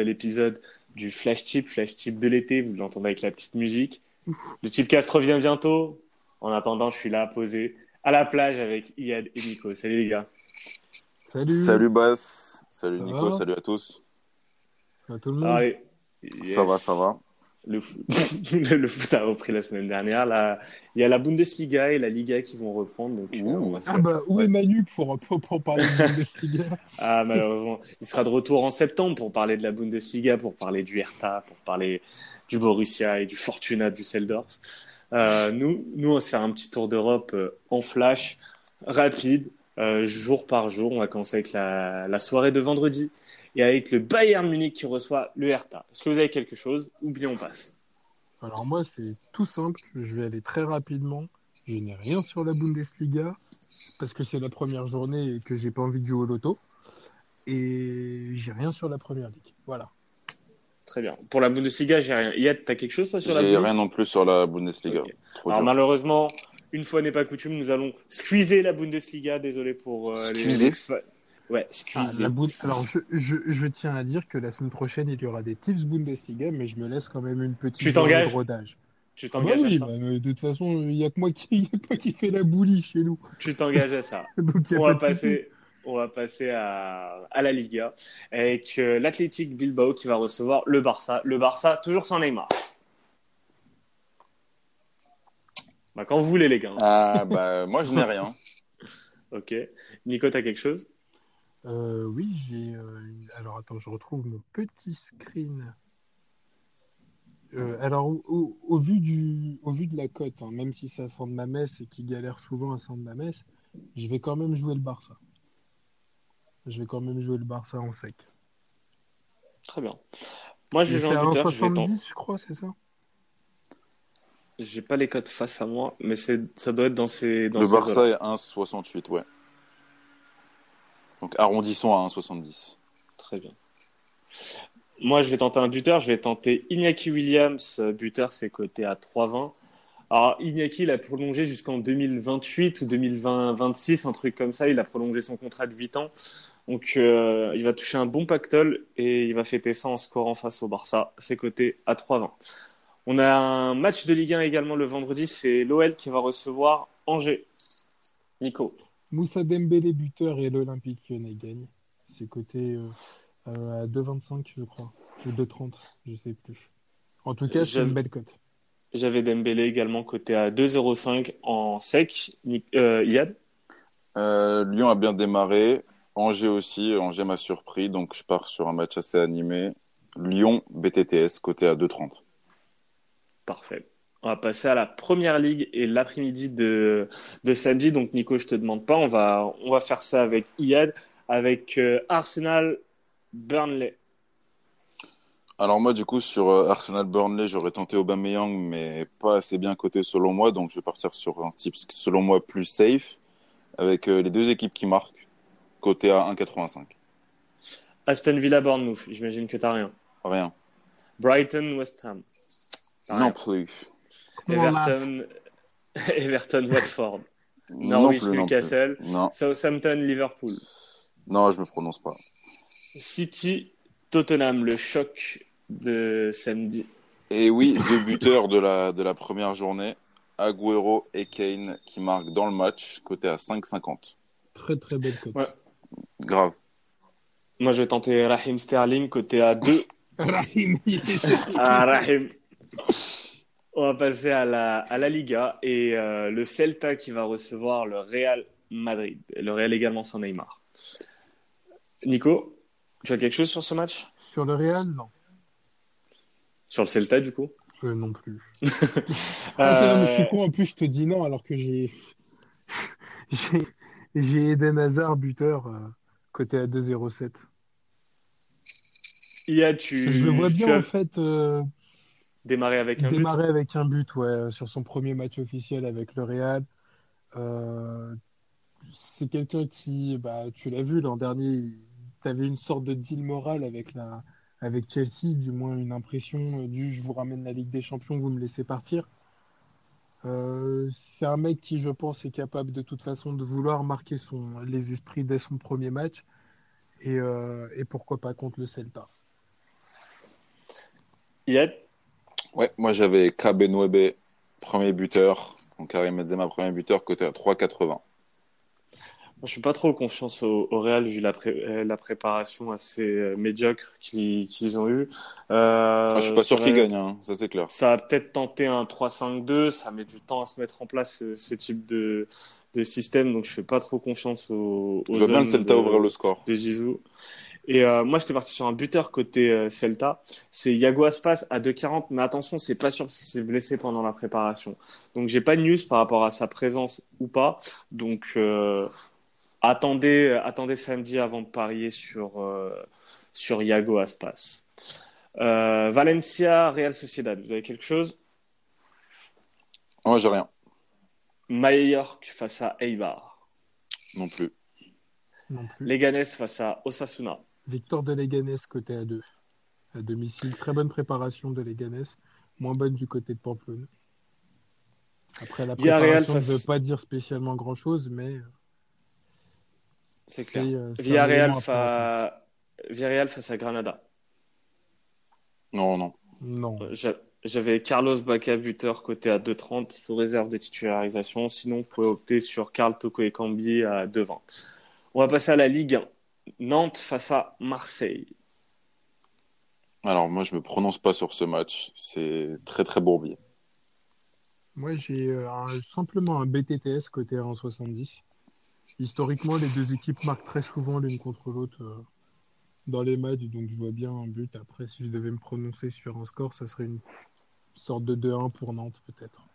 nouvel épisode du Flash Tip, Flash Tip de l'été. Vous l'entendez avec la petite musique. Le Tipcast revient bientôt. En attendant, je suis là posé à la plage avec Iad et Nico. Salut les gars. Salut. Salut Bass. Salut Ça Nico. Salut à tous. À tout le monde. Ça va, ça va. Le foot, le foot a repris la semaine dernière. Là, il y a la Bundesliga et la Liga qui vont reprendre. Donc, euh, Ouh. on va se Ah bah, où est Manu pour, pour, pour parler de Bundesliga? Ah, malheureusement. Il sera de retour en septembre pour parler de la Bundesliga, pour parler du Hertha, pour parler du Borussia et du Fortuna Düsseldorf. Euh, nous, nous, on va se faire un petit tour d'Europe euh, en flash, rapide, euh, jour par jour. On va commencer avec la, la soirée de vendredi et avec le Bayern Munich qui reçoit le Hertha. Est-ce que vous avez quelque chose ou bien on passe Alors moi, c'est tout simple. Je vais aller très rapidement. Je n'ai rien sur la Bundesliga parce que c'est la première journée et que j'ai pas envie de jouer au loto. Et j'ai rien sur la première ligue. Voilà. Très bien. Pour la Bundesliga, j'ai rien. Yad, t'as quelque chose toi sur la J'ai Bundesliga rien non plus sur la Bundesliga. Alors dur. malheureusement, une fois n'est pas coutume, nous allons squeezer la Bundesliga. Désolé pour euh, les- Ouais, Ah, Alors je, je, je tiens à dire que la semaine prochaine, il y aura des tips Bundesliga, mais je me laisse quand même une petite Tu de rodage. Tu Ah bah t'engages oui, à ça. bah, euh, de toute façon, il n'y a que moi qui, a qui fais la boulie chez nous. Tu t'engages à ça. Donc, on va passer, on va passer à, à la Liga avec euh, l'Athletic Bilbao qui va recevoir le Barça. Le Barça toujours sans Neymar. Bah, quand vous voulez les gars. Ah bah moi je n'ai rien. Ok. Nico, t'as quelque chose? Euh, oui, j'ai. euh, Alors attends, je retrouve mon petit screen. Euh, alors, au, au- au vu du, au vu de la cote, hein, même si ça sent de ma messe et qui galère souvent à sent de ma messe, je vais quand même jouer le Barça. Je vais quand même jouer le Barça en sec. Très bien. Moi, je jouer à en buteur. Je vais tenter- 1,70, je crois, c'est ça? J'ai pas les codes face à moi, mais c'est, ça doit être dans ces, dans Le ces Barça est 1,68, ouais. Donc arrondissons à 1,70. Très bien. Moi, je vais tenter un buteur. Je vais tenter Iñaki Williams. Buteur, c'est coté à 3,20. Alors, Iñaki, il a prolongé jusqu'en 2028 ou 2026, un truc comme ça. Il a prolongé son contrat de 8 ans. Donc, euh, il va toucher un bon pactole et il va fêter ça en scorant face au Barça. C'est coté à 3,20. On a un match de Ligue 1 également le vendredi. C'est l'OL qui va recevoir Angers. Nico. Moussa Dembélé buteur et l'Olympique Lyonnais gagne. C'est coté euh, euh, à 2,25 je crois. Ou 2,30, je sais plus. En tout cas, c'est J'avais- une belle cote. J'avais Dembélé également coté à 2,05 en sec. Euh. Euh, Lyon a bien démarré. Angers aussi. Angers m'a surpris. Donc je pars sur un match assez animé. Lyon BTTS côté à 2,30. Parfait. On va passer à la première ligue et l'après-midi de, de samedi. Donc, Nico, je te demande pas. On va, on va faire ça avec Iad, avec euh, Arsenal Burnley. Alors moi du coup sur euh, Arsenal Burnley j'aurais tenté Aubameyang mais pas assez bien coté selon moi donc je vais partir sur un type selon moi plus safe avec euh, les deux équipes qui marquent coté à 1,85. Aston Villa Bournemouth. J'imagine que t'as rien. Rien. Brighton West Ham. Non plus. Everton, Everton Watford. Non Norwich non plus. Newcastle. Non Southampton Liverpool. non je me prononce pas. City Tottenham. Le choc de samedi. Et oui deux buteurs de la de la première journée Agüero et Kane qui marquent dans le match coté à 5,50. Très très belle cote. Ouais. Grave. Moi, je vais tenter Raheem Sterling côté à 2. Rahim, il est- Ah, Raheem. On va passer à la, à la Liga et euh, le Celta qui va recevoir le Real Madrid. Le Real également sans Neymar. Nico, tu as quelque chose sur ce match? Sur le Real, non. Sur le Celta, du coup? Euh, non plus. Ah, Euh, je suis con, en plus, je te dis non, alors que j'ai. j'ai Eden Hazard, buteur, euh, côté à 2,07. Ia, tu, Je le vois tu bien, as en fait, euh, démarré avec un but. démarrer avec un but, ouais, sur son premier match officiel avec le Real. Euh, c'est quelqu'un qui, bah, tu l'as vu l'an dernier, tu avais une sorte de deal moral avec la, avec Chelsea, du moins une impression euh, du je vous ramène la Ligue des Champions, vous me laissez partir. Euh, c'est un mec qui, je pense, est capable de toute façon de vouloir marquer son, les esprits dès son premier match. Et, euh, et pourquoi pas contre le Celta. Yad? Ouais, moi j'avais Kabenwebe, premier buteur. Donc Karim Benzema, premier buteur, côté à 3,80. Je suis pas trop confiance au, au Real vu la, pré- euh, la préparation assez euh, médiocre qu'ils qu'ils ont eue. Euh, Ah, je suis pas sûr ça qu'il va- gagne, hein, ça c'est clair. Ça a peut-être tenté un 3-5-2, ça met du temps à se mettre en place ce, ce type de, de système, donc je fais pas trop confiance aux, aux Je vois bien le Celta de- ouvrir le score. de Zizou. Et euh, moi, j'étais parti sur un buteur côté euh, Celta. C'est Yago Aspas à 2,40, mais attention, c'est pas sûr s'il s'est blessé pendant la préparation. Donc, j'ai pas de news par rapport à sa présence ou pas. Donc, euh, attendez, attendez samedi avant de parier sur euh, sur Yago Aspas. Euh, Valencia, Real Sociedad. Vous avez quelque chose? Moi j'ai rien, Mallorca face à Eibar. non plus. Non plus. Leganés face à Osasuna. Victor de Leganés côté à 2. À domicile, très bonne préparation de Leganés, moins bonne du côté de Pamplona. Après, la préparation ne face- veut pas dire spécialement grand-chose, mais euh, C'est clair. euh, Villarreal, fa... Face à Granada. Non, non. Non. J'a- J'avais Carlos Baca buteur côté à 2,30 sous réserve de titularisation. Sinon, vous pouvez opter sur Carl Toko et Cambi à 2,20. On va passer à la Ligue 1. Nantes face à Marseille. Alors moi je me prononce pas sur ce match, c'est très très bourbier. Moi, j'ai euh, simplement un BTTS côté 1,70. Historiquement, les deux équipes marquent très souvent l'une contre l'autre euh, dans les matchs, donc je vois bien un but. Après, si je devais me prononcer sur un score, ça serait une sorte de 2-1 pour Nantes, peut-être.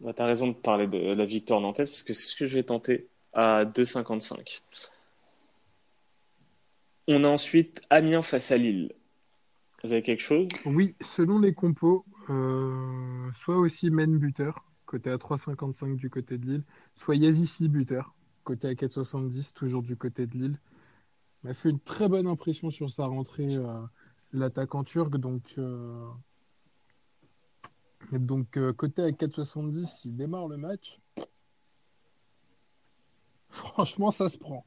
Bah, tu as raison de parler de la victoire nantaise parce que c'est ce que je vais tenter à 2,55. On a ensuite Amiens face à Lille. Vous avez quelque chose? Oui, selon les compos, euh, soit aussi Men buteur, côté à 3,55 du côté de Lille, soit Yazissi buteur, côté à 4,70, toujours du côté de Lille. Il m'a fait une très bonne impression sur sa rentrée, euh, l'attaquant turc, donc, euh, donc côté à 4,70, il démarre le match. Franchement, ça se prend.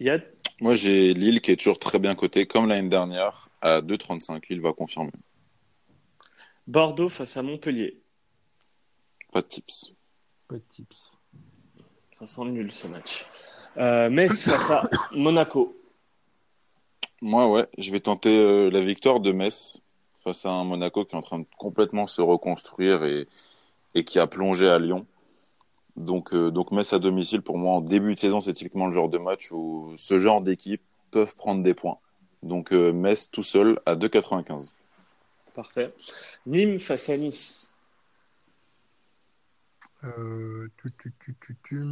Yad? Moi j'ai Lille qui est toujours très bien coté, comme l'année dernière, à 2,35. Lille va confirmer. Bordeaux face à Montpellier. Pas de tips. Pas de tips. Ça sent nul ce match. Euh, Metz face à Monaco. Moi ouais, je vais tenter euh, la victoire de Metz face à un Monaco qui est en train de complètement se reconstruire et, et qui a plongé à Lyon. Donc, euh, donc Metz à domicile, pour moi, en début de saison, c'est typiquement le genre de match où ce genre d'équipe peuvent prendre des points. Donc euh, Metz tout seul à 2,95. Parfait. Nîmes face à Nice. Euh, tu, tu, tu, tu, tu.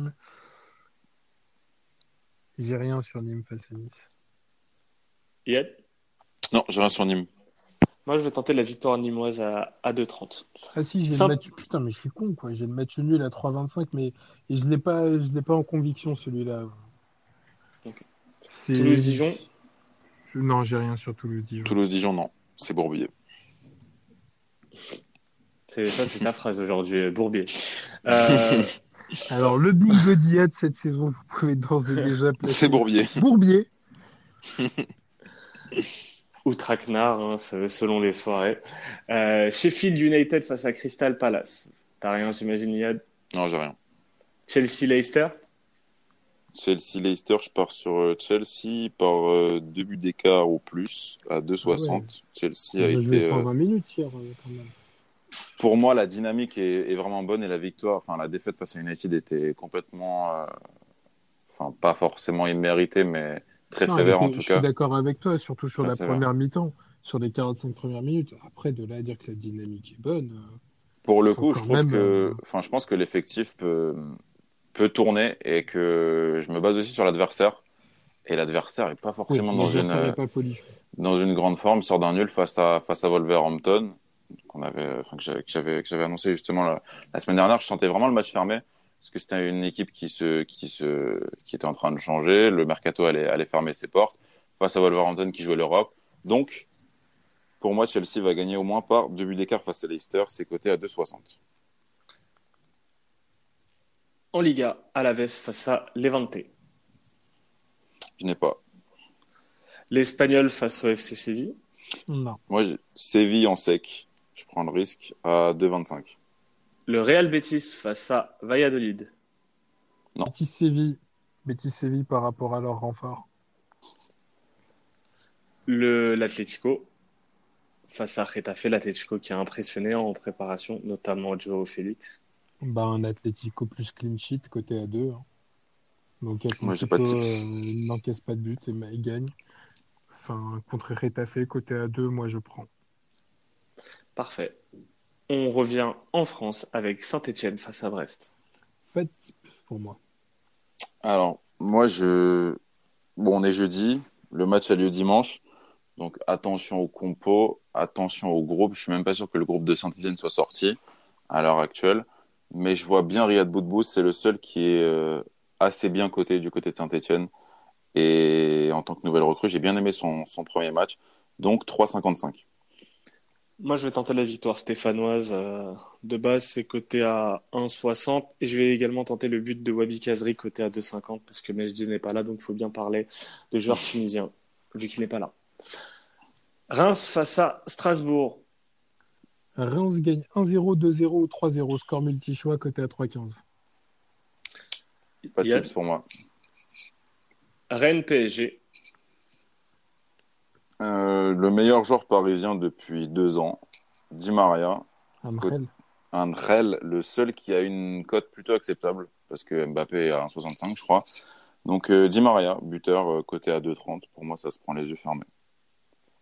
J'ai rien sur Nîmes face à Nice. Yad? Non, j'ai rien sur Nîmes. Moi, je vais tenter la victoire nimoise à, à 2,30. Ah si, j'ai Simple. le match. Putain, mais je suis con, quoi. J'ai le match nul à 3,25, mais et je l'ai pas, je l'ai pas en conviction celui-là. Toulouse-Dijon Non, j'ai rien sur Toulouse-Dijon. Toulouse-Dijon, non. C'est Bourbier. C'est ça, c'est ta phrase aujourd'hui, Bourbier. Euh, Alors le bingo d'IA de cette saison, vous pouvez d'ores et déjà placer. C'est Bourbier. Bourbier. ou Traquenard, hein, se- selon les soirées. Euh, Sheffield United face à Crystal Palace. T'as rien, j'imagine, Yad. Non, j'ai rien. Chelsea-Leicester. Chelsea-Leicester, je pars sur euh, Chelsea par euh, deux buts d'écart ou plus à 2,60. Ah ouais. Chelsea On a a été. euh, 120 minutes hier, euh, quand même. pour moi, la dynamique est, est vraiment bonne et la victoire, enfin la défaite face à United était complètement, euh, enfin pas forcément imméritée, mais très Non, sévère en tout Je suis cas. d'accord avec toi, surtout sur Très la sévère. première mi-temps, sur les 45 premières minutes. Après, de là à dire que la dynamique est bonne. euh, Pour le coup, quand je trouve même, que, euh, enfin, je pense que l'effectif peut peut tourner et que je me base aussi sur l'adversaire. Et l'adversaire est pas Oui, forcément dans une pas dans grande forme, sort d'un nul face à face à Wolverhampton qu'on avait, enfin que j'avais annoncé justement la, la semaine dernière. Je sentais vraiment le match fermé parce que c'était une équipe qui se qui se qui était en train de changer. Le mercato allait allait fermer ses portes face à Wolverhampton qui jouait l'Europe. Donc pour moi, Chelsea va gagner au moins par deux buts d'écart face à Leicester. C'est coté à 2,60. En Liga, Alaves face à Levante. Je n'ai pas. L'Espagnol face au FC Séville. Non. Moi, j'ai- Séville en sec. Je prends le risque à 2,25. Le Real Betis face à Valladolid. Non. Betis Séville. Betis Séville par rapport à leur renfort. Le l'Atlético face à Getafe, l'Atlético qui a impressionné en préparation, notamment Joao Félix. Bah, un Atlético plus clean sheet côté à 2. Donc Moi, j'ai Atlético pas de euh, n'encaisse pas de but et bah, il gagne. Enfin, contre Retafe, côté à 2, moi je prends. Parfait. On revient en France avec Saint-Etienne face à Brest. Pas de type pour moi. Alors, moi, je. Bon, on est jeudi. Le match a lieu dimanche. Donc, attention au compo, attention au groupe. Je suis même pas sûr que le groupe de Saint-Etienne soit sorti à l'heure actuelle. Mais je vois bien Riyad Boudbous. C'est le seul qui est euh, assez bien coté du côté de Saint-Etienne. Et en tant que nouvelle recrue, j'ai bien aimé son, son premier match. Donc, 3,55. Moi, je vais tenter la victoire stéphanoise. euh, de base, c'est coté à 1,60. Et je vais également tenter le but de Wabi Kazri coté à 2,50 parce que Mejdi n'est pas là, donc il faut bien parler de joueurs tunisiens, vu qu'il n'est pas là. Reims face à Strasbourg. Reims gagne 1-0, 2-0 ou 3-0. Score multi-choix côté à 3-15. Pas de tips pour moi. Rennes PSG. Euh, le meilleur joueur parisien depuis deux ans, Di Maria. Andrel, le seul qui a une cote plutôt acceptable, parce que Mbappé est à 1,65, je crois. Donc, euh, Di Maria, buteur euh, coté à 2,30. Pour moi, ça se prend les yeux fermés.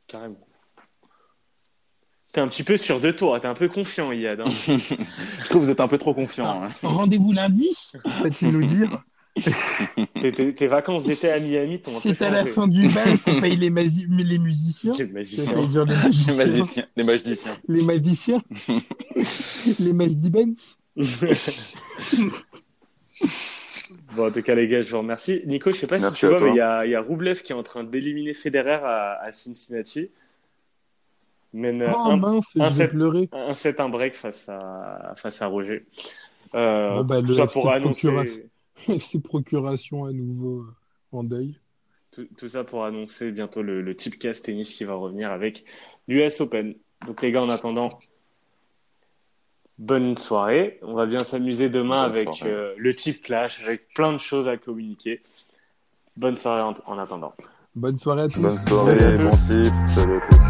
Carrément. T'es un petit peu sûr de toi, t'es un peu confiant, Yad. hein. je trouve que vous êtes un peu trop confiant. Ah, hein. Rendez-vous lundi, nous dire. Tes- tes, tes vacances d'été à Miami t'ont C'est à la fin du bal qu'on paye les, les musiciens. Les magiciens. magiciens. Les magiciens. Les magiciens. les Masdibens. Bon, en tout cas, les gars, je vous remercie. Nico, je sais pas Merci si tu vois, toi. mais il y a, il y a Roublev qui est en train d'éliminer Federer à, à Cincinnati. Mène Oh un, mince, un je vais set. pleurer. un set, un break face à, face à Roger. Euh, Bon, bah, le ça pour annoncer, Ces procurations à nouveau euh, en deuil. tout, tout ça pour annoncer bientôt le, le Tipcast tennis qui va revenir avec l'US Open. Donc, les gars, en attendant, bonne soirée. On va bien s'amuser demain Bonne avec euh, le Tip Clash, avec plein de choses à communiquer. Bonne soirée en, en attendant. Bonne soirée à tous. Bonne soirée, bon tips. Salut à tous.